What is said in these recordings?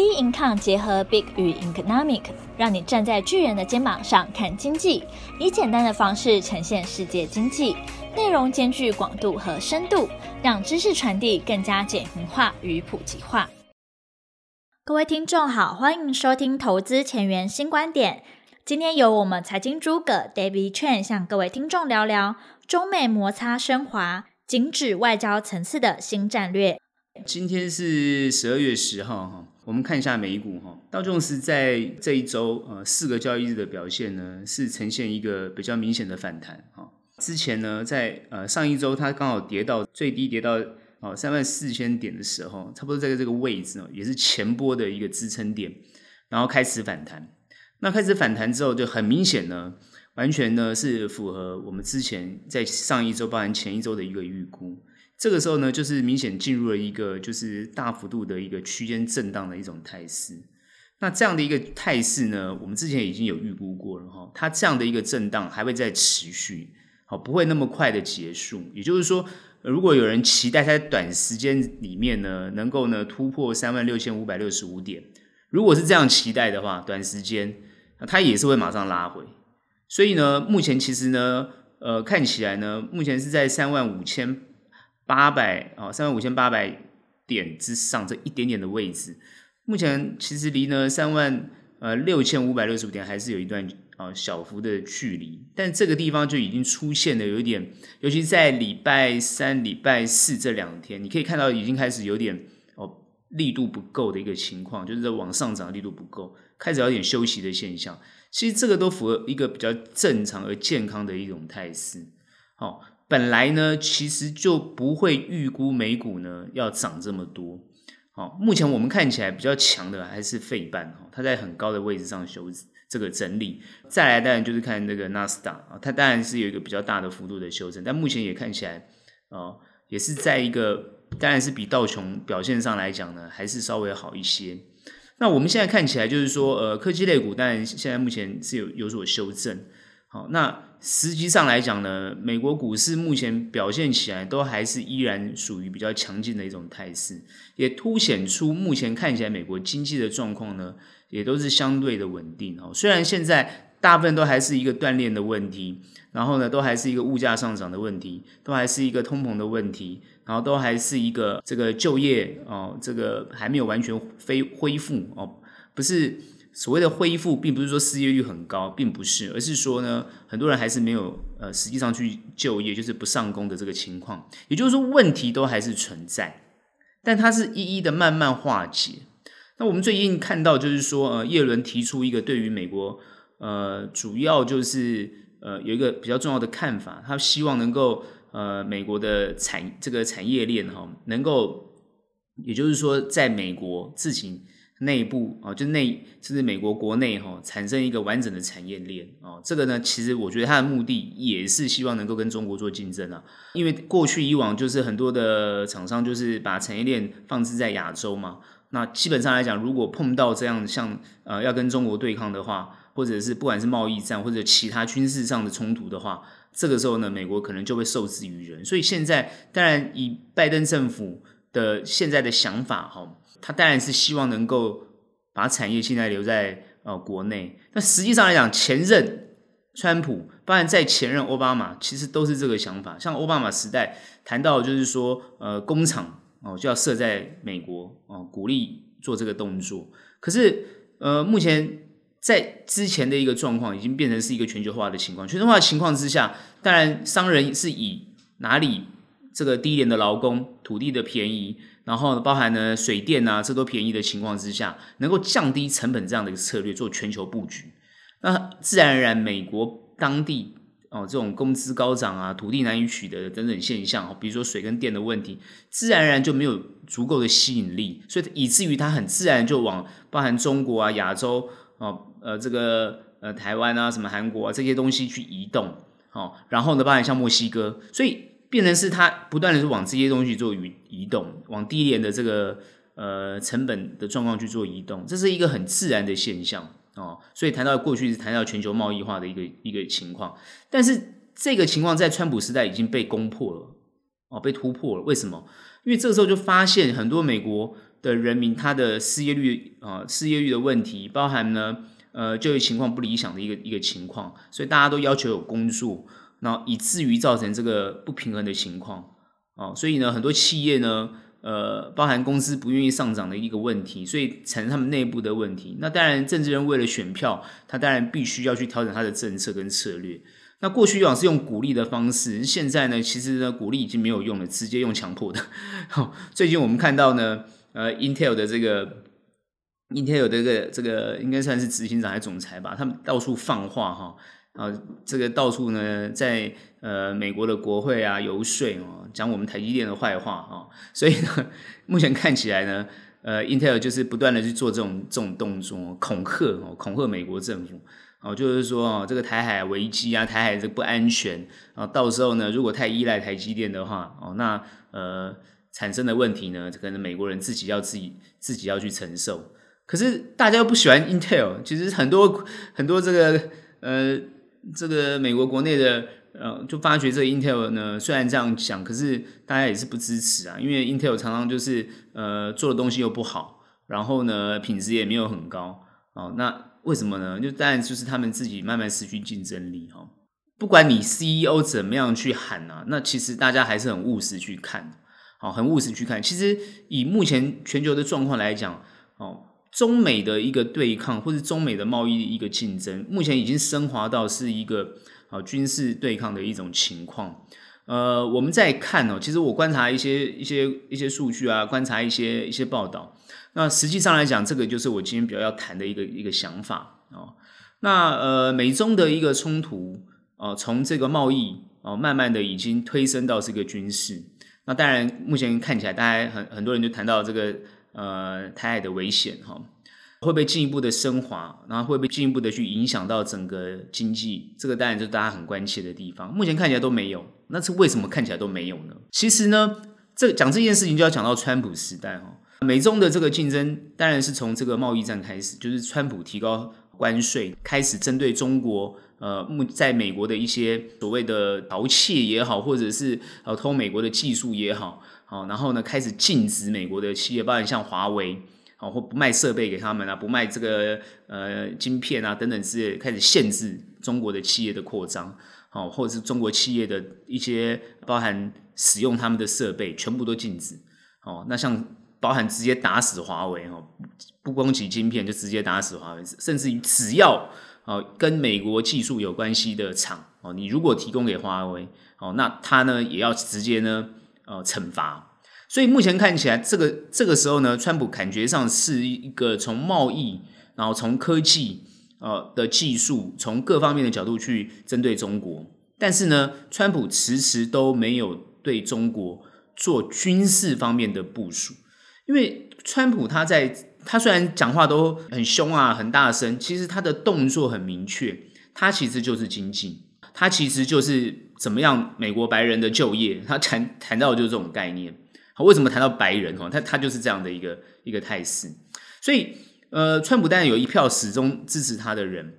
B Income 结合 Big 与 Economic，让你站在巨人的肩膀上看经济，以简单的方式呈现世界经济，内容兼具广度和深度，让知识传递更加简明化与普及化。各位听众好，欢迎收听投资前沿新观点。今天由我们财经诸葛 David Chen 向各位听众聊聊中美摩擦升华，紧指外交层次的新战略。今天是十二月十号哈，我们看一下美股哈，道琼斯在这一周呃四个交易日的表现呢，是呈现一个比较明显的反弹哈。之前呢，在呃上一周它刚好跌到最低跌到哦三万四千点的时候，差不多在这个位置哦，也是前波的一个支撑点，然后开始反弹。那开始反弹之后，就很明显呢，完全呢是符合我们之前在上一周包含前一周的一个预估。这个时候呢，就是明显进入了一个就是大幅度的一个区间震荡的一种态势。那这样的一个态势呢，我们之前已经有预估过了哈，它这样的一个震荡还会再持续，好，不会那么快的结束。也就是说，如果有人期待它在短时间里面呢，能够呢突破三万六千五百六十五点，如果是这样期待的话，短时间它也是会马上拉回。所以呢，目前其实呢，呃，看起来呢，目前是在三万五千。八百啊，三万五千八百点之上这一点点的位置，目前其实离呢三万呃六千五百六十五点还是有一段啊小幅的距离，但这个地方就已经出现了有一点，尤其在礼拜三、礼拜四这两天，你可以看到已经开始有点哦力度不够的一个情况，就是在往上涨力度不够，开始有点休息的现象。其实这个都符合一个比较正常而健康的一种态势，好。本来呢，其实就不会预估美股呢要涨这么多。好，目前我们看起来比较强的还是费半，它在很高的位置上修这个整理。再来当然就是看那个纳斯达啊，它当然是有一个比较大的幅度的修正，但目前也看起来啊，也是在一个当然是比道琼表现上来讲呢，还是稍微好一些。那我们现在看起来就是说，呃，科技类股当然现在目前是有有所修正。好，那。实际上来讲呢，美国股市目前表现起来都还是依然属于比较强劲的一种态势，也凸显出目前看起来美国经济的状况呢，也都是相对的稳定哦。虽然现在大部分都还是一个锻炼的问题，然后呢，都还是一个物价上涨的问题，都还是一个通膨的问题，然后都还是一个这个就业哦，这个还没有完全恢恢复哦，不是。所谓的恢复，并不是说失业率很高，并不是，而是说呢，很多人还是没有呃，实际上去就业，就是不上工的这个情况。也就是说，问题都还是存在，但它是一一的慢慢化解。那我们最近看到，就是说，呃，叶伦提出一个对于美国，呃，主要就是呃，有一个比较重要的看法，他希望能够呃，美国的产这个产业链哈，能够，也就是说，在美国自己。内部啊，就内甚至美国国内哈，产生一个完整的产业链啊，这个呢，其实我觉得它的目的也是希望能够跟中国做竞争啊，因为过去以往就是很多的厂商就是把产业链放置在亚洲嘛，那基本上来讲，如果碰到这样像呃要跟中国对抗的话，或者是不管是贸易战或者其他军事上的冲突的话，这个时候呢，美国可能就会受制于人，所以现在当然以拜登政府的现在的想法哈。他当然是希望能够把产业现在留在呃国内，但实际上来讲，前任川普，当然在前任奥巴马，其实都是这个想法。像奥巴马时代谈到就是说，呃，工厂哦就要设在美国哦，鼓励做这个动作。可是呃，目前在之前的一个状况，已经变成是一个全球化的情况。全球化情况之下，当然商人是以哪里这个低廉的劳工、土地的便宜。然后包含呢水电啊，这都便宜的情况之下，能够降低成本这样的一个策略做全球布局，那自然而然美国当地哦这种工资高涨啊，土地难以取得的等等现象，比如说水跟电的问题，自然而然就没有足够的吸引力，所以以至于它很自然就往包含中国啊、亚洲哦、呃这个呃台湾啊、什么韩国啊这些东西去移动，哦，然后呢包含像墨西哥，所以。变成是它不断的是往这些东西做移移动，往低廉的这个呃成本的状况去做移动，这是一个很自然的现象哦。所以谈到过去是谈到全球贸易化的一个一个情况，但是这个情况在川普时代已经被攻破了哦，被突破了。为什么？因为这个时候就发现很多美国的人民他的失业率啊、失业率的问题，包含呢呃就业情况不理想的一个一个情况，所以大家都要求有工作，然后以至于造成这个不平衡的情况哦，所以呢很多企业呢呃包含公司不愿意上涨的一个问题，所以产生他们内部的问题。那当然政治人为了选票，他当然必须要去调整他的政策跟策略。那过去以往是用鼓励的方式，现在呢其实呢鼓励已经没有用了，直接用强迫的。好，最近我们看到呢。呃，Intel 的这个，Intel 的这个这个应该算是执行长还是总裁吧？他们到处放话哈，啊，这个到处呢在呃美国的国会啊游说哦，讲我们台积电的坏话啊，所以呢，目前看起来呢，呃，Intel 就是不断的去做这种这种动作，恐吓哦，恐吓美国政府哦，就是说哦，这个台海危机啊，台海这不安全啊，到时候呢，如果太依赖台积电的话哦，那呃。产生的问题呢，可能美国人自己要自己自己要去承受。可是大家又不喜欢 Intel，其实很多很多这个呃这个美国国内的呃就发觉这个 Intel 呢，虽然这样讲，可是大家也是不支持啊，因为 Intel 常常就是呃做的东西又不好，然后呢品质也没有很高哦。那为什么呢？就当然就是他们自己慢慢失去竞争力哈。不管你 CEO 怎么样去喊啊，那其实大家还是很务实去看。好，很务实去看。其实以目前全球的状况来讲，哦，中美的一个对抗，或是中美的贸易一个竞争，目前已经升华到是一个啊军事对抗的一种情况。呃，我们再看哦，其实我观察一些一些一些数据啊，观察一些一些报道。那实际上来讲，这个就是我今天比较要谈的一个一个想法哦。那呃，美中的一个冲突哦，从这个贸易哦，慢慢的已经推升到这个军事。那当然，目前看起来，大家很很多人就谈到这个呃台海的危险哈，会不会进一步的升华？然后会不会进一步的去影响到整个经济？这个当然就是大家很关切的地方。目前看起来都没有，那是为什么看起来都没有呢？其实呢，这讲这件事情就要讲到川普时代哈，美中的这个竞争当然是从这个贸易战开始，就是川普提高关税，开始针对中国。呃，目在美国的一些所谓的盗窃也好，或者是呃偷美国的技术也好，好，然后呢开始禁止美国的企业，包含像华为，好或不卖设备给他们啊，不卖这个呃晶片啊等等之类，开始限制中国的企业的扩张，好，或者是中国企业的一些包含使用他们的设备，全部都禁止，哦，那像包含直接打死华为哦，不光几晶片就直接打死华为，甚至于只要。哦，跟美国技术有关系的厂哦，你如果提供给华为哦，那他呢也要直接呢呃惩罚。所以目前看起来，这个这个时候呢，川普感觉上是一个从贸易，然后从科技呃的技术，从各方面的角度去针对中国。但是呢，川普迟迟都没有对中国做军事方面的部署，因为川普他在。他虽然讲话都很凶啊，很大声，其实他的动作很明确。他其实就是经济，他其实就是怎么样美国白人的就业。他谈谈到的就是这种概念。好，为什么谈到白人？哈，他他就是这样的一个一个态势。所以，呃，川普当然有一票始终支持他的人，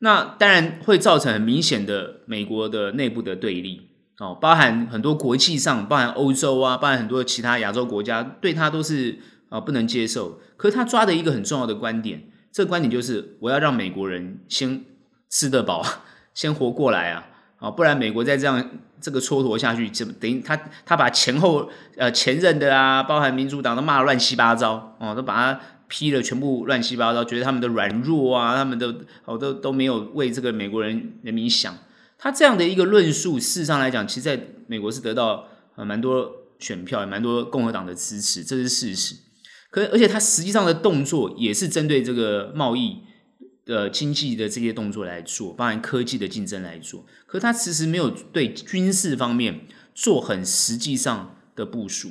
那当然会造成很明显的美国的内部的对立。哦，包含很多国际上，包含欧洲啊，包含很多其他亚洲国家，对他都是。啊，不能接受。可是他抓的一个很重要的观点，这个观点就是我要让美国人先吃得饱，先活过来啊！啊，不然美国再这样这个蹉跎下去，就等于他他把前后呃前任的啊，包含民主党都骂乱七八糟哦，都把他批了全部乱七八糟，觉得他们的软弱啊，他们的哦都都没有为这个美国人人民想。他这样的一个论述，事实上来讲，其实在美国是得到呃蛮多选票，也蛮多共和党的支持，这是事实。可而且他实际上的动作也是针对这个贸易的经济的这些动作来做，包含科技的竞争来做。可他其实没有对军事方面做很实际上的部署。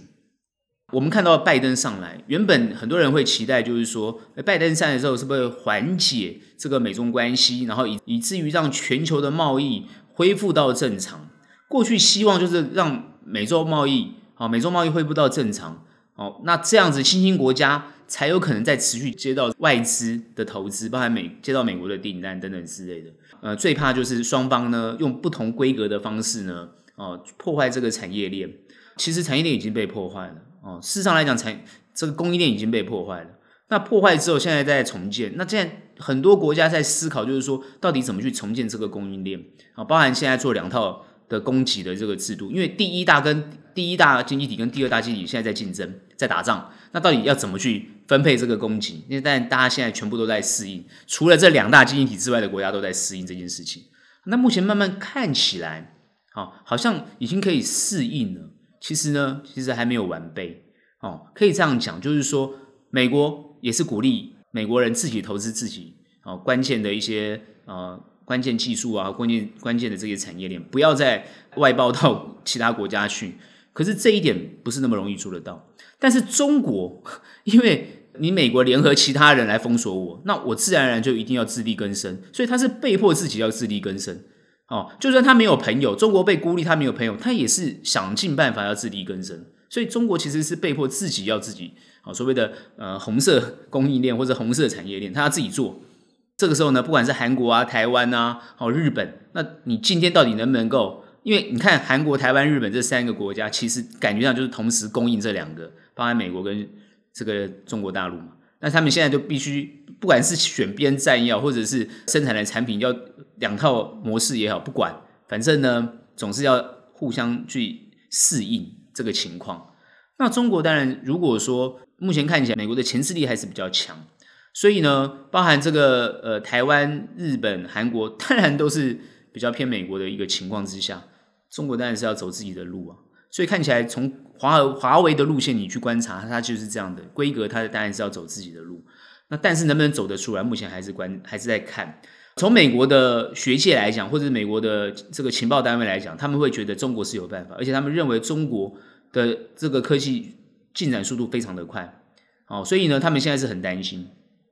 我们看到拜登上来，原本很多人会期待，就是说，拜登上来之后是不是缓解这个美中关系，然后以以至于让全球的贸易恢复到正常。过去希望就是让美洲贸易，好，美洲贸易恢复到正常。哦，那这样子，新兴国家才有可能再持续接到外资的投资，包含美接到美国的订单等等之类的。呃，最怕就是双方呢用不同规格的方式呢，哦，破坏这个产业链。其实产业链已经被破坏了。哦，事实上来讲，产这个供应链已经被破坏了。那破坏之后，现在在重建。那现在很多国家在思考，就是说到底怎么去重建这个供应链啊？包含现在做两套的供给的这个制度，因为第一大跟第一大经济体跟第二大经济体现在在竞争，在打仗。那到底要怎么去分配这个供给？因为但大家现在全部都在适应，除了这两大经济体之外的国家都在适应这件事情。那目前慢慢看起来，啊，好像已经可以适应了。其实呢，其实还没有完备。哦，可以这样讲，就是说美国。也是鼓励美国人自己投资自己哦，关键的一些呃关键技术啊，关键关键的这些产业链，不要再外包到其他国家去。可是这一点不是那么容易做得到。但是中国，因为你美国联合其他人来封锁我，那我自然而然就一定要自力更生，所以他是被迫自己要自力更生。哦，就算他没有朋友，中国被孤立，他没有朋友，他也是想尽办法要自力更生。所以中国其实是被迫自己要自己。好，所谓的呃红色供应链或者红色产业链，他要自己做。这个时候呢，不管是韩国啊、台湾啊、好日本，那你今天到底能不能够？因为你看韩国、台湾、日本这三个国家，其实感觉上就是同时供应这两个，包含美国跟这个中国大陆嘛。那他们现在就必须，不管是选边站也好，或者是生产的产品要两套模式也好，不管，反正呢，总是要互相去适应这个情况。那中国当然，如果说目前看起来，美国的牵制力还是比较强，所以呢，包含这个呃台湾、日本、韩国，当然都是比较偏美国的一个情况之下，中国当然是要走自己的路啊。所以看起来从华华为的路线你去观察，它就是这样的规格，它当然是要走自己的路。那但是能不能走得出来，目前还是关还是在看。从美国的学界来讲，或者是美国的这个情报单位来讲，他们会觉得中国是有办法，而且他们认为中国的这个科技。进展速度非常的快，哦，所以呢，他们现在是很担心。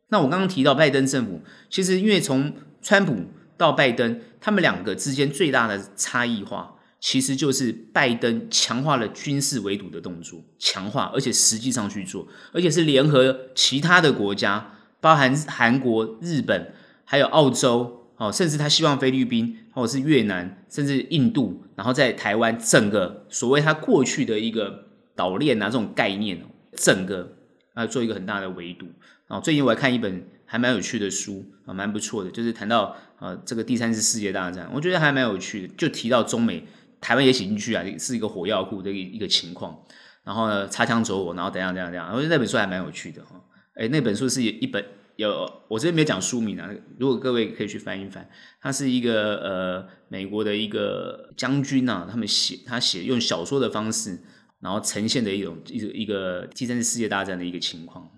那我刚刚提到拜登政府，其实因为从川普到拜登，他们两个之间最大的差异化，其实就是拜登强化了军事围堵的动作，强化，而且实际上去做，而且是联合其他的国家，包含韩国、日本，还有澳洲，哦，甚至他希望菲律宾或者是越南，甚至印度，然后在台湾整个所谓他过去的一个。岛链啊，这种概念，整个啊做一个很大的围堵啊。最近我还看一本还蛮有趣的书啊，蛮不错的，就是谈到呃这个第三次世界大战，我觉得还蛮有趣的，就提到中美台湾也写进去啊，是一个火药库的一个情况。然后呢，擦枪走火，然后怎样怎样怎样，我觉得那本书还蛮有趣的哈。哎，那本书是一本有，我这边没有讲书名啊，如果各位可以去翻一翻，它是一个呃美国的一个将军啊，他们写他写用小说的方式。然后呈现的一种一个一个第三次世界大战的一个情况，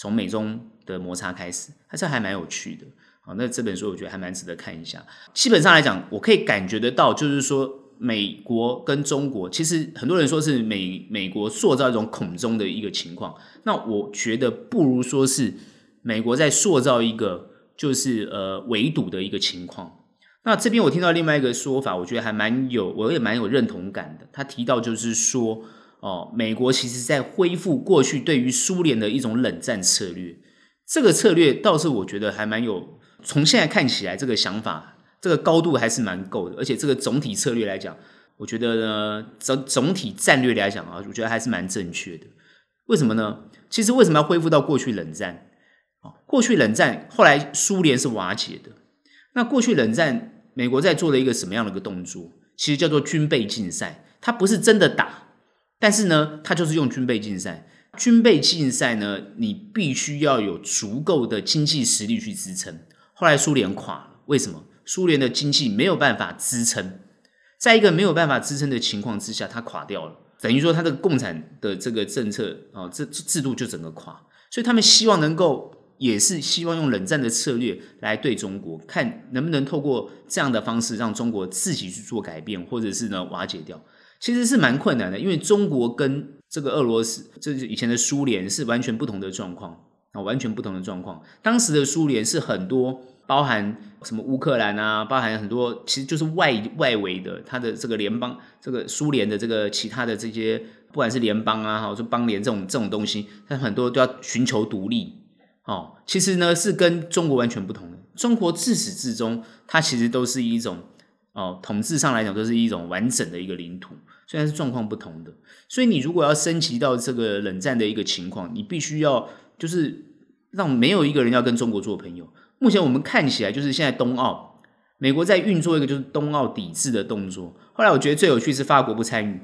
从美中的摩擦开始，它这还蛮有趣的。好，那这本书我觉得还蛮值得看一下。基本上来讲，我可以感觉得到，就是说美国跟中国，其实很多人说是美美国塑造一种恐中的一个情况，那我觉得不如说是美国在塑造一个就是呃围堵的一个情况。那这边我听到另外一个说法，我觉得还蛮有，我也蛮有认同感的。他提到就是说。哦，美国其实在恢复过去对于苏联的一种冷战策略，这个策略倒是我觉得还蛮有。从现在看起来，这个想法这个高度还是蛮够的，而且这个总体策略来讲，我觉得呢，总总体战略来讲啊，我觉得还是蛮正确的。为什么呢？其实为什么要恢复到过去冷战？哦，过去冷战后来苏联是瓦解的，那过去冷战美国在做了一个什么样的一个动作？其实叫做军备竞赛，它不是真的打。但是呢，他就是用军备竞赛。军备竞赛呢，你必须要有足够的经济实力去支撑。后来苏联垮了，为什么？苏联的经济没有办法支撑，在一个没有办法支撑的情况之下，它垮掉了。等于说，它的共产的这个政策啊，这制度就整个垮。所以他们希望能够，也是希望用冷战的策略来对中国，看能不能透过这样的方式让中国自己去做改变，或者是呢瓦解掉。其实是蛮困难的，因为中国跟这个俄罗斯，这是以前的苏联是完全不同的状况啊，完全不同的状况。当时的苏联是很多包含什么乌克兰啊，包含很多其实就是外外围的，它的这个联邦，这个苏联的这个其他的这些，不管是联邦啊，或者邦联这种这种东西，它很多都要寻求独立哦。其实呢是跟中国完全不同的，中国自始至终它其实都是一种哦，统治上来讲都是一种完整的一个领土，虽然是状况不同的。所以你如果要升级到这个冷战的一个情况，你必须要就是让没有一个人要跟中国做朋友。目前我们看起来就是现在冬奥，美国在运作一个就是冬奥抵制的动作。后来我觉得最有趣是法国不参与。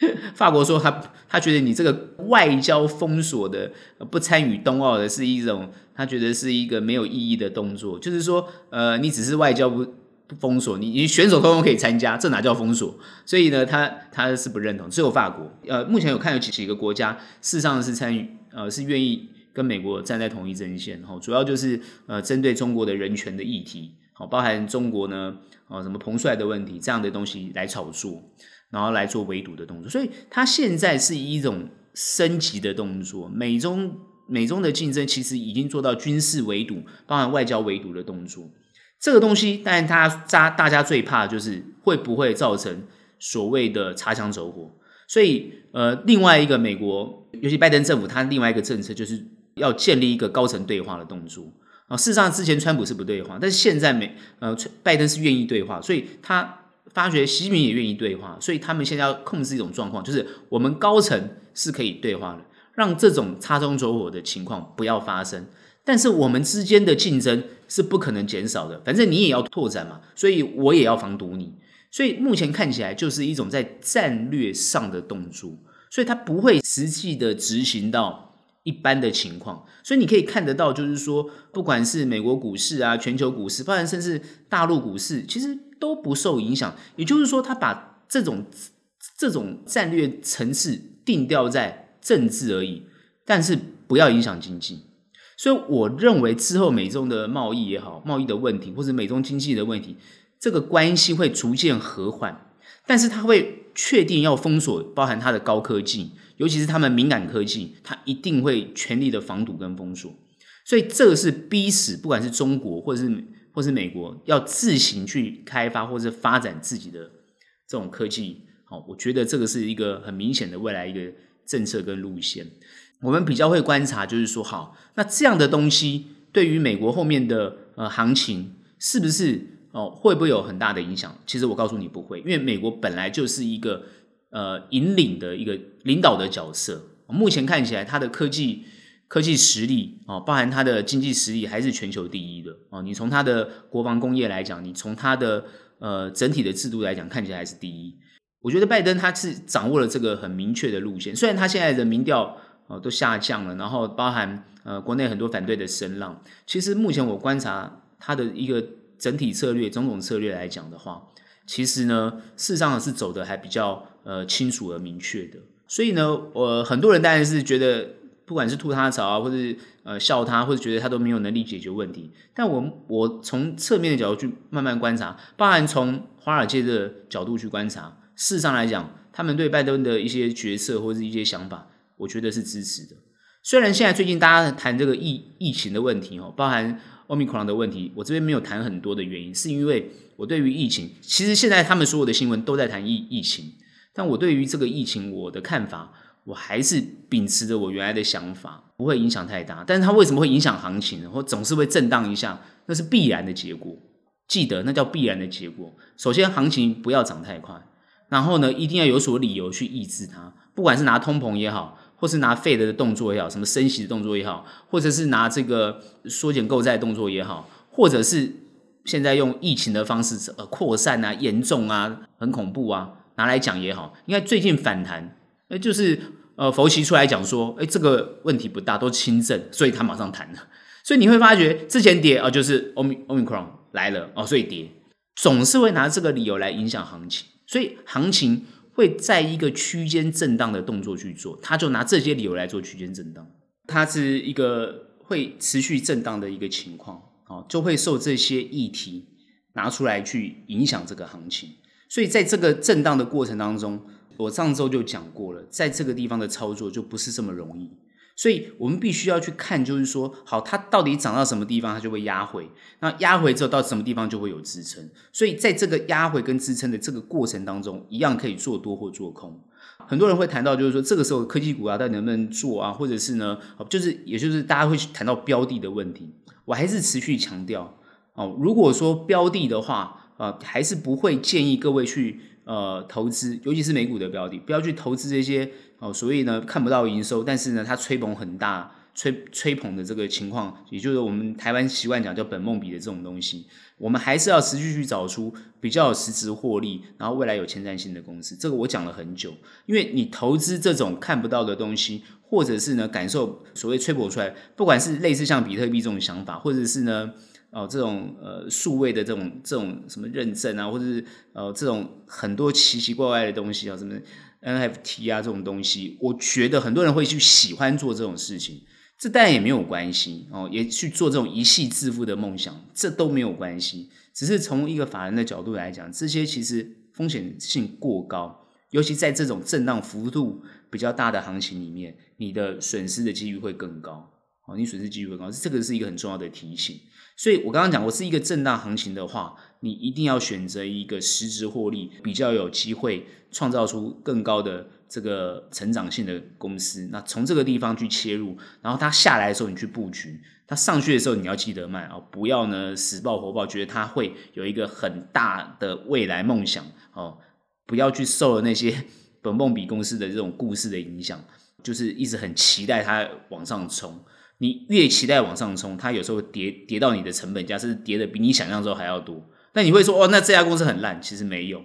法国说他他觉得你这个外交封锁的不参与冬奥的是一种，他觉得是一个没有意义的动作，就是说，呃，你只是外交不封锁，你你选手通通可以参加，这哪叫封锁？所以呢，他他是不认同。只有法国，呃，目前有看有几几个国家事实上是参与，呃，是愿意跟美国站在同一阵线，哈，主要就是呃针对中国的人权的议题，好，包含中国呢，呃，什么彭帅的问题这样的东西来炒作。然后来做围堵的动作，所以它现在是一种升级的动作。美中美中的竞争其实已经做到军事围堵，包含外交围堵的动作。这个东西，当然他大大家最怕就是会不会造成所谓的擦枪走火。所以，呃，另外一个美国，尤其拜登政府，他另外一个政策就是要建立一个高层对话的动作啊。事实上，之前川普是不对话，但是现在美呃拜登是愿意对话，所以他。发觉习近平也愿意对话，所以他们现在要控制一种状况，就是我们高层是可以对话的，让这种擦枪走火的情况不要发生。但是我们之间的竞争是不可能减少的，反正你也要拓展嘛，所以我也要防堵你。所以目前看起来就是一种在战略上的动作，所以它不会实际的执行到一般的情况。所以你可以看得到，就是说，不管是美国股市啊、全球股市，包含甚至大陆股市，其实。都不受影响，也就是说，他把这种这种战略层次定调在政治而已，但是不要影响经济。所以，我认为之后美中的贸易也好，贸易的问题或者美中经济的问题，这个关系会逐渐和缓，但是他会确定要封锁，包含他的高科技，尤其是他们敏感科技，他一定会全力的防堵跟封锁。所以，这个是逼死，不管是中国或者是。或是美国要自行去开发或者发展自己的这种科技，好，我觉得这个是一个很明显的未来一个政策跟路线。我们比较会观察，就是说，好，那这样的东西对于美国后面的呃行情是不是哦会不会有很大的影响？其实我告诉你不会，因为美国本来就是一个呃引领的一个领导的角色。目前看起来，它的科技。科技实力哦，包含它的经济实力还是全球第一的哦。你从它的国防工业来讲，你从它的呃整体的制度来讲，看起来还是第一。我觉得拜登他是掌握了这个很明确的路线，虽然他现在的民调哦都下降了，然后包含呃国内很多反对的声浪，其实目前我观察他的一个整体策略、种种策略来讲的话，其实呢事实上是走的还比较呃清楚而明确的。所以呢，我、很多人当然是觉得。不管是吐他槽啊，或者呃笑他，或者觉得他都没有能力解决问题，但我我从侧面的角度去慢慢观察，包含从华尔街的角度去观察，事实上来讲，他们对拜登的一些决策或者是一些想法，我觉得是支持的。虽然现在最近大家谈这个疫疫情的问题哦，包含 Omicron 的问题，我这边没有谈很多的原因，是因为我对于疫情，其实现在他们所有的新闻都在谈疫疫情，但我对于这个疫情我的看法。我还是秉持着我原来的想法，不会影响太大。但是它为什么会影响行情？或总是会震荡一下，那是必然的结果。记得那叫必然的结果。首先，行情不要涨太快，然后呢，一定要有所理由去抑制它。不管是拿通膨也好，或是拿 Fed 的动作也好，什么升息的动作也好，或者是拿这个缩减购债动作也好，或者是现在用疫情的方式呃扩散啊、严重啊、很恐怖啊，拿来讲也好，应该最近反弹，那就是。呃，佛奇出来讲说，哎，这个问题不大，都轻症，所以他马上弹了。所以你会发觉，之前跌啊、就是 Omicron 来了哦，所以跌，总是会拿这个理由来影响行情。所以行情会在一个区间震荡的动作去做，他就拿这些理由来做区间震荡，它是一个会持续震荡的一个情况，哦，就会受这些议题拿出来去影响这个行情。所以在这个震荡的过程当中。我上周就讲过了，在这个地方的操作就不是这么容易，所以我们必须要去看，就是说，好，它到底涨到什么地方，它就会压回，那压回之后到什么地方就会有支撑，所以在这个压回跟支撑的这个过程当中，一样可以做多或做空。很多人会谈到，就是说这个时候科技股啊，到底能不能做啊，或者是呢，就是也就是大家会去谈到标的的问题，我还是持续强调哦，如果说标的的话。呃，还是不会建议各位去呃投资，尤其是美股的标的，不要去投资这些哦、所以呢看不到营收，但是呢它吹捧很大。吹吹捧的这个情况，也就是我们台湾习惯讲叫本梦比的这种东西，我们还是要持续去找出比较有实质获利，然后未来有前瞻性的公司。这个我讲了很久，因为你投资这种看不到的东西，或者是呢感受所谓吹捧出来，不管是类似像比特币这种想法，或者是呢哦这种呃数位的这种这种什么认证啊，或者是呃这种很多奇奇怪怪的东西啊，什么 NFT 啊这种东西，我觉得很多人会去喜欢做这种事情。这当然也没有关系哦，也去做这种一系致富的梦想，这都没有关系。只是从一个法人的角度来讲，这些其实风险性过高，尤其在这种震荡幅度比较大的行情里面，你的损失的几率会更高哦，你损失几率会更高，这个是一个很重要的提醒。所以我刚刚讲，我是一个震荡行情的话，你一定要选择一个实质获利比较有机会创造出更高的。这个成长性的公司，那从这个地方去切入，然后它下来的时候你去布局，它上去的时候你要记得卖哦，不要呢死抱活抱，觉得它会有一个很大的未来梦想哦，不要去受了那些本梦比公司的这种故事的影响，就是一直很期待它往上冲，你越期待往上冲，它有时候跌跌到你的成本价，甚至跌的比你想象中还要多，那你会说哦，那这家公司很烂，其实没有。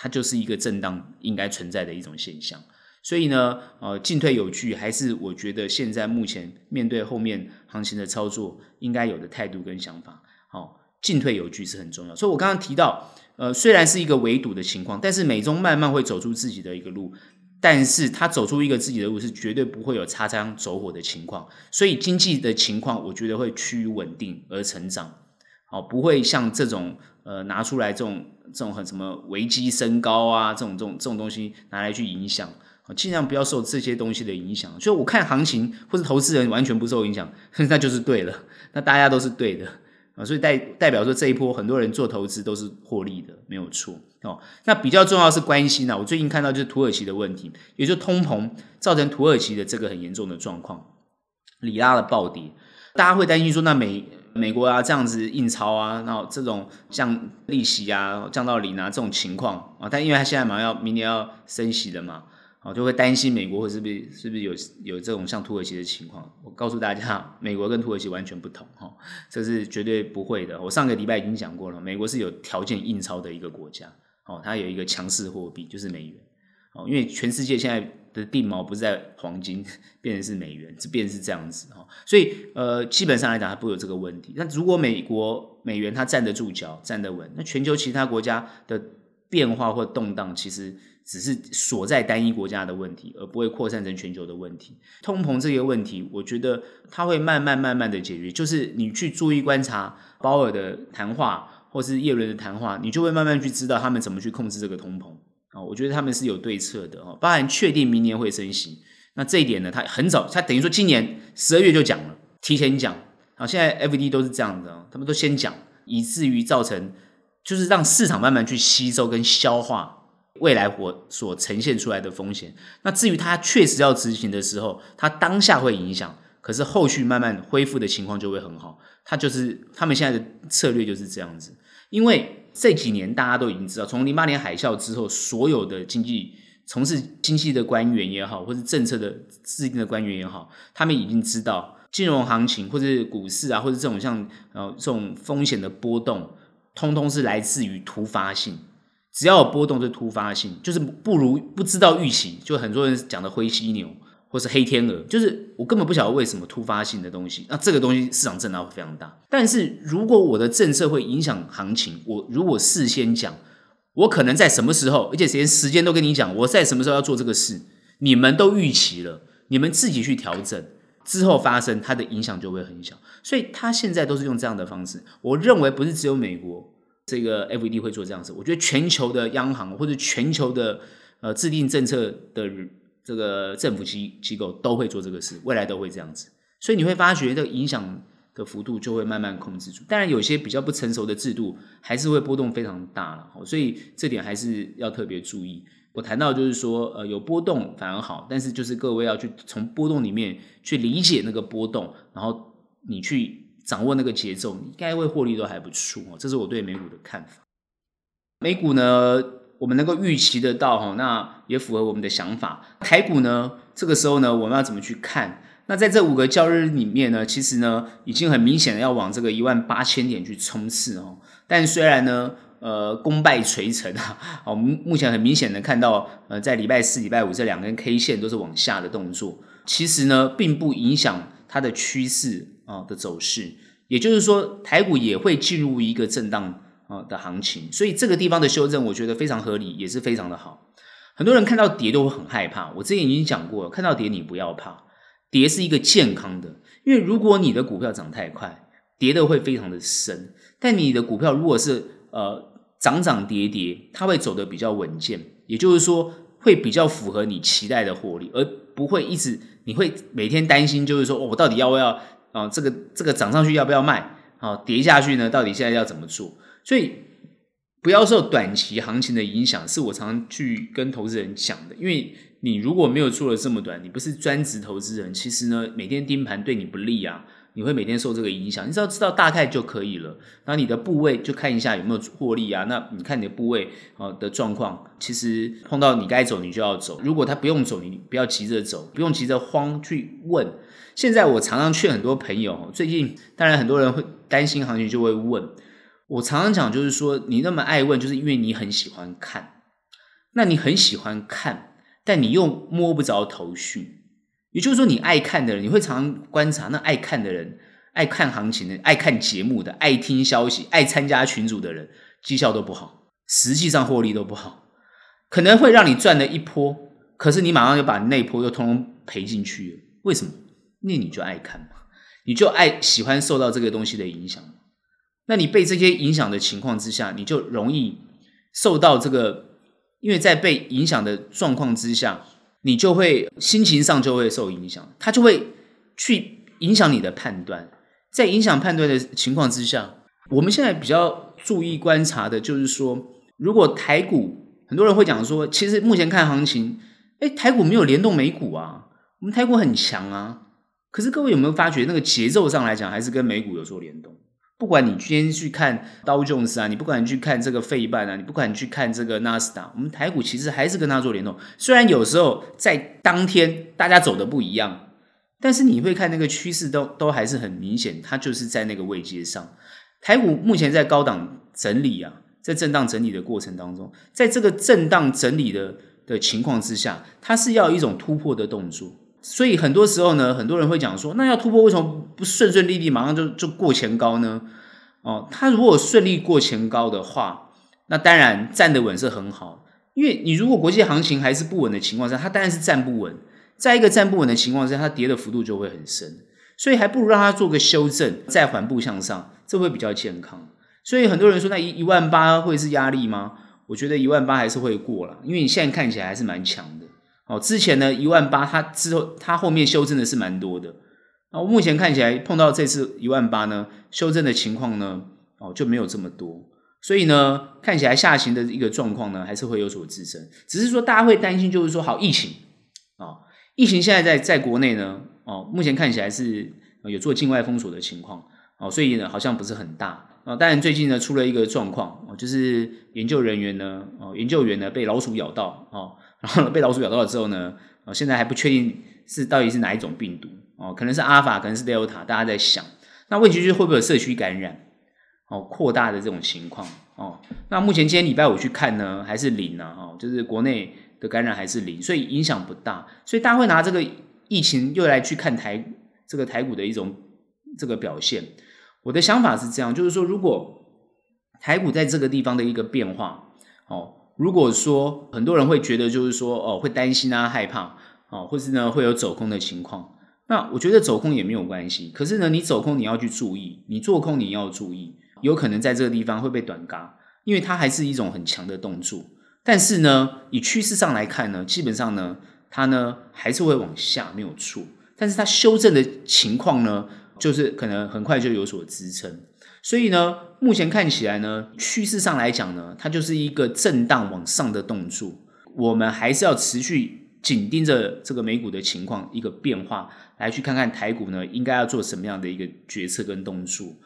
它就是一个震荡应该存在的一种现象，所以呢，呃，进退有据，还是我觉得现在目前面对后面行情的操作应该有的态度跟想法，好，进退有据是很重要。所以我刚刚提到，呃，虽然是一个围堵的情况，但是美中慢慢会走出自己的一个路，但是他走出一个自己的路是绝对不会有擦枪走火的情况，所以经济的情况我觉得会趋于稳定而成长，好，不会像这种呃拿出来这种。这种很什么危机升高啊，这种这种这种东西拿来去影响，尽量不要受这些东西的影响。所以我看行情或者投资人完全不受影响，那就是对了，那大家都是对的啊。所以代代表说这一波很多人做投资都是获利的，没有错哦。那比较重要是关心啊，我最近看到就是土耳其的问题，也就是通膨造成土耳其的这个很严重的状况，里拉的暴跌，大家会担心说那美。美国啊，这样子印钞啊，然后这种降利息啊，降到零啊，这种情况啊，但因为他现在马上要明年要升息了嘛，啊，就会担心美国会是不是是不是有有这种像土耳其的情况？我告诉大家，美国跟土耳其完全不同哈，这是绝对不会的。我上个礼拜已经讲过了，美国是有条件印钞的一个国家，哦，它有一个强势货币就是美元，哦，因为全世界现在。的定锚不是在黄金，变成是美元，这变成是这样子哈，所以呃，基本上来讲，它不会有这个问题。那如果美国美元它站得住脚，站得稳，那全球其他国家的变化或动荡，其实只是锁在单一国家的问题，而不会扩散成全球的问题。通膨这个问题，我觉得它会慢慢慢慢的解决，就是你去注意观察鲍尔的谈话，或是叶伦的谈话，你就会慢慢去知道他们怎么去控制这个通膨啊。我觉得他们是有对策的哦，包含确定明年会升息，那这一点呢，他很早，他等于说今年十二月就讲了，提前讲，好，现在 F D 都是这样的，他们都先讲，以至于造成就是让市场慢慢去吸收跟消化未来我所呈现出来的风险。那至于它确实要执行的时候，它当下会影响，可是后续慢慢恢复的情况就会很好。它就是他们现在的策略就是这样子，因为。这几年大家都已经知道，从零八年海啸之后，所有的经济从事经济的官员也好，或是政策的制定的官员也好，他们已经知道金融行情或者股市啊，或者这种像呃这种风险的波动，通通是来自于突发性。只要有波动，就突发性，就是不如不知道预期，就很多人讲的灰犀牛。或是黑天鹅，就是我根本不晓得为什么突发性的东西，那这个东西市场震荡会非常大。但是如果我的政策会影响行情，我如果事先讲，我可能在什么时候，而且连时间都跟你讲，我在什么时候要做这个事，你们都预期了，你们自己去调整之后发生，它的影响就会很小。所以他现在都是用这样的方式。我认为不是只有美国这个 FED 会做这样子，我觉得全球的央行或者全球的呃制定政策的。这个政府机机构都会做这个事，未来都会这样子，所以你会发觉这个影响的幅度就会慢慢控制住。当然，有些比较不成熟的制度还是会波动非常大了，所以这点还是要特别注意。我谈到就是说，呃，有波动反而好，但是就是各位要去从波动里面去理解那个波动，然后你去掌握那个节奏，你应该会获利都还不错。这是我对美股的看法。美股呢，我们能够预期得到哈，那也符合我们的想法。台股呢，这个时候呢，我们要怎么去看？那在这五个交易日里面呢，其实呢，已经很明显的要往这个一万八千点去冲刺哦。但虽然呢，呃，功败垂成啊，我们目前很明显的看到，呃，在礼拜四、礼拜五这两根 K 线都是往下的动作，其实呢，并不影响它的趋势啊的走势。也就是说，台股也会进入一个震荡啊的行情，所以这个地方的修正，我觉得非常合理，也是非常的好。很多人看到跌都会很害怕，我之前已经讲过了，看到跌你不要怕。跌是一个健康的，因为如果你的股票涨太快，跌的会非常的深。但你的股票如果是呃涨涨跌跌，它会走得比较稳健，也就是说会比较符合你期待的获利，而不会一直你会每天担心，就是说，我到底要不要啊、这个这个涨上去要不要卖？啊、跌下去呢？到底现在要怎么做？所以不要受短期行情的影响，是我常常去跟投资人讲的，因为。你如果没有做了这么短，你不是专职投资人，其实呢，每天盯盘对你不利啊，你会每天受这个影响。你只要知道大概就可以了，那你的部位就看一下有没有获利啊。那你看你的部位啊的状况，其实碰到你该走你就要走。如果他不用走，你不要急着走，不用急着慌去问。现在我常常劝很多朋友，最近当然很多人会担心行情，就会问。我常常讲就是说，你那么爱问，就是因为你很喜欢看。那你很喜欢看。但你又摸不着头绪，也就是说，你爱看的人，你会常常观察那爱看的人，爱看行情的，爱看节目的，爱听消息，爱参加群组的人，绩效都不好，实际上获利都不好，可能会让你赚了一波，可是你马上就把那波又通通赔进去了。为什么？那你就爱看嘛，你就爱喜欢受到这个东西的影响，那你被这些影响的情况之下，你就容易受到这个。因为在被影响的状况之下，你就会心情上就会受影响，它就会去影响你的判断。在影响判断的情况之下，我们现在比较注意观察的就是说，如果台股很多人会讲说，其实目前看行情，诶，台股没有联动美股啊，我们台股很强啊。可是各位有没有发觉，那个节奏上来讲，还是跟美股有所联动？不管你今天去看道琼斯啊，你不管你去看这个费半啊，你不管你去看这个纳斯达，我们台股其实还是跟它做联动。虽然有时候在当天大家走的不一样，但是你会看那个趋势都都还是很明显，它就是在那个位阶上。台股目前在高档整理啊，在震荡整理的过程当中，在这个震荡整理的的情况之下，它是要一种突破的动作。所以很多时候呢，很多人会讲说，那要突破为什么不顺顺利利马上就就过前高呢？哦，他如果顺利过前高的话，那当然站得稳是很好。因为你如果国际行情还是不稳的情况下，它当然是站不稳。在一个站不稳的情况下，它跌的幅度就会很深。所以还不如让它做个修正，再缓步向上，这会比较健康。所以很多人说，那一一万八会是压力吗？我觉得一万八还是会过了，因为你现在看起来还是蛮强的。哦，之前呢一万八，它之后它后面修正的是蛮多的。那我目前看起来碰到这次一万八呢，修正的情况呢，哦就没有这么多。所以呢，看起来下行的一个状况呢，还是会有所支撑。只是说大家会担心，就是说好疫情啊、疫情现在在在国内呢，哦目前看起来是有做境外封锁的情况，哦所以呢好像不是很大。啊，当然最近呢出了一个状况，哦就是研究人员呢，哦研究员呢被老鼠咬到，哦。然后被老鼠咬到了之后呢，哦，现在还不确定是到底是哪一种病毒哦，可能是阿尔法，可能是德尔塔，大家在想，那问题就是会不会有社区感染，哦，扩大的这种情况哦。那目前今天礼拜五去看呢，还是零啊，哦，就是国内的感染还是零，所以影响不大，所以大家会拿这个疫情又来去看台这个台股的一种这个表现。我的想法是这样，就是说如果台股在这个地方的一个变化，哦。如果说很多人会觉得就是说哦会担心啊害怕哦，或是呢会有走空的情况，那我觉得走空也没有关系。可是呢你走空你要去注意，你做空你要注意，有可能在这个地方会被短嘎，因为它还是一种很强的动作。但是呢以趋势上来看呢，基本上呢它呢还是会往下没有错，但是它修正的情况呢就是可能很快就有所支撑。所以呢，目前看起来呢，趋势上来讲呢，它就是一个震荡往上的动作。我们还是要持续紧盯着这个美股的情况一个变化，来去看看台股呢应该要做什么样的一个决策跟动作。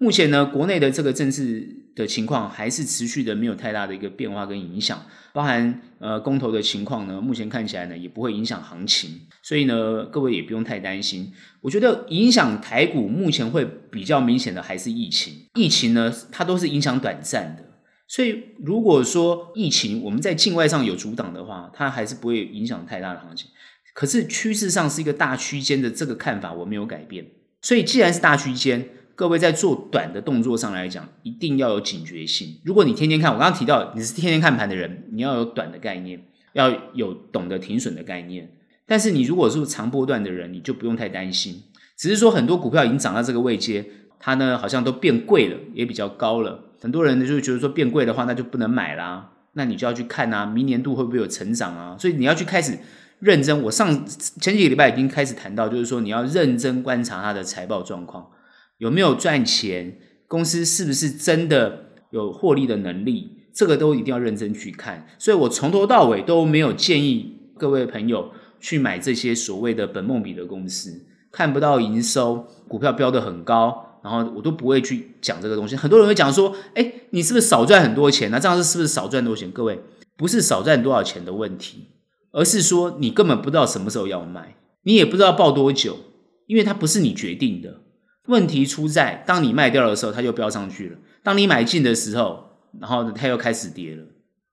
目前呢，国内的这个政治的情况还是持续的没有太大的一个变化跟影响，包含呃公投的情况呢，目前看起来呢也不会影响行情，所以呢各位也不用太担心。我觉得影响台股目前会比较明显的还是疫情，疫情呢它都是影响短暂的，所以如果说疫情我们在境外上有阻挡的话，它还是不会影响太大的行情。可是趋势上是一个大区间的这个看法我没有改变，所以既然是大区间。各位在做短的动作上来讲，一定要有警觉性。如果你天天看，我刚刚提到你是天天看盘的人，你要有短的概念，要有懂得停损的概念。但是你如果是长波段的人，你就不用太担心。只是说很多股票已经涨到这个位阶，它呢好像都变贵了，也比较高了。很多人呢就觉得说变贵的话，那就不能买啦。那你就要去看啊，明年度会不会有成长啊？所以你要去开始认真。我上前几个礼拜已经开始谈到，就是说你要认真观察它的财报状况。有没有赚钱？公司是不是真的有获利的能力？这个都一定要认真去看。所以我从头到尾都没有建议各位朋友去买这些所谓的本梦比的公司，看不到营收，股票飙得很高，然后我都不会去讲这个东西。很多人会讲说：“哎，你是不是少赚很多钱？那这样子是不是少赚多钱？”各位，不是少赚多少钱的问题，而是说你根本不知道什么时候要卖，你也不知道报多久，因为它不是你决定的。问题出在，当你卖掉的时候，它就飙上去了；当你买进的时候，然后它又开始跌了。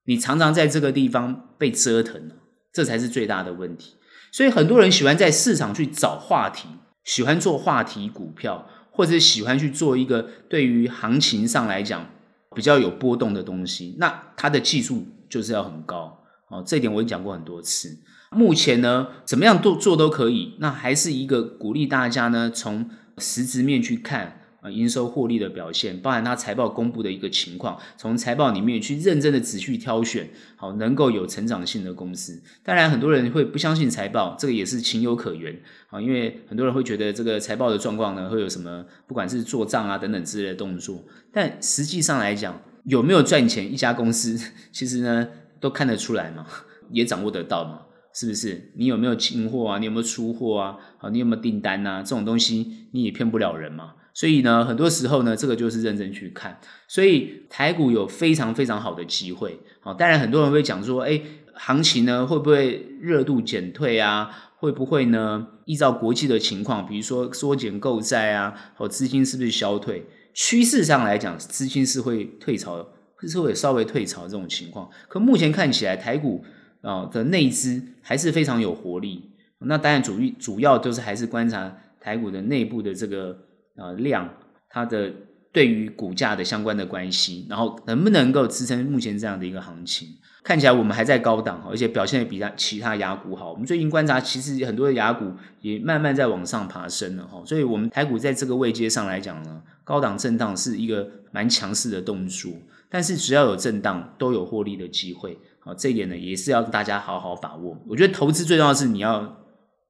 你常常在这个地方被折腾了，这才是最大的问题。所以很多人喜欢在市场去找话题，喜欢做话题股票，或者喜欢去做一个对于行情上来讲比较有波动的东西。那它的技术就是要很高哦，这一点我也讲过很多次。目前呢，怎么样都做都可以，那还是一个鼓励大家呢，从实质面去看啊，营收获利的表现，包含它财报公布的一个情况，从财报里面去认真的仔细挑选，好能够有成长性的公司。当然，很多人会不相信财报，这个也是情有可原啊，因为很多人会觉得这个财报的状况呢，会有什么，不管是做账啊等等之类的动作。但实际上来讲，有没有赚钱，一家公司 其实呢都看得出来嘛，也掌握得到嘛。是不是？你有没有进货啊？你有没有出货啊？好，你有没有订单啊？这种东西你也骗不了人嘛。所以呢，很多时候呢，这个就是认真去看。所以台股有非常非常好的机会。好，当然很多人会讲说，哎，行情呢会不会热度减退啊？会不会呢？依照国际的情况，比如说缩减购债啊，或资金是不是消退？趋势上来讲，资金是会退潮，是会稍微退潮这种情况。可目前看起来，台股。啊的内资还是非常有活力，那当然主主要就是还是观察台股的内部的这个呃量，它的对于股价的相关的关系，然后能不能够支撑目前这样的一个行情？看起来我们还在高档，而且表现也比它其他牙股好。我们最近观察，其实很多的牙股也慢慢在往上爬升了哈，所以我们台股在这个位阶上来讲呢，高档震荡是一个蛮强势的动作，但是只要有震荡，都有获利的机会。好，这一点呢也是要大家好好把握。我觉得投资最重要是你要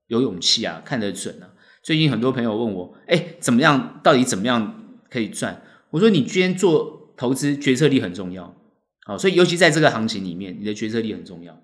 有勇气啊，看得准啊。最近很多朋友问我，哎，怎么样？到底怎么样可以赚？我说，你今天做投资决策力很重要。好，所以尤其在这个行情里面，你的决策力很重要，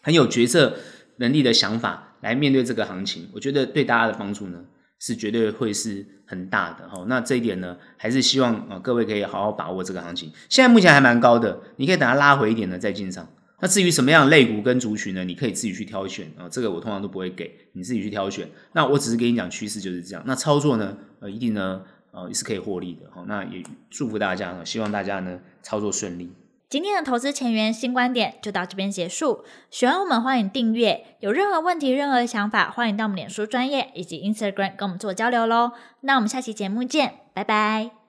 很有决策能力的想法来面对这个行情，我觉得对大家的帮助呢是绝对会是很大的。好，那这一点呢，还是希望啊各位可以好好把握这个行情。现在目前还蛮高的，你可以等它拉回一点呢再进场。那至于什么样的类股跟族群呢？你可以自己去挑选啊，这个我通常都不会给你自己去挑选。那我只是给你讲趋势就是这样。那操作呢，呃，一定呢，呃，也是可以获利的。好，那也祝福大家呢，希望大家呢操作顺利。今天的投资前沿新观点就到这边结束。喜欢我们，欢迎订阅。有任何问题、任何想法，欢迎到我们脸书专业以及 Instagram 跟我们做交流喽。那我们下期节目见，拜拜。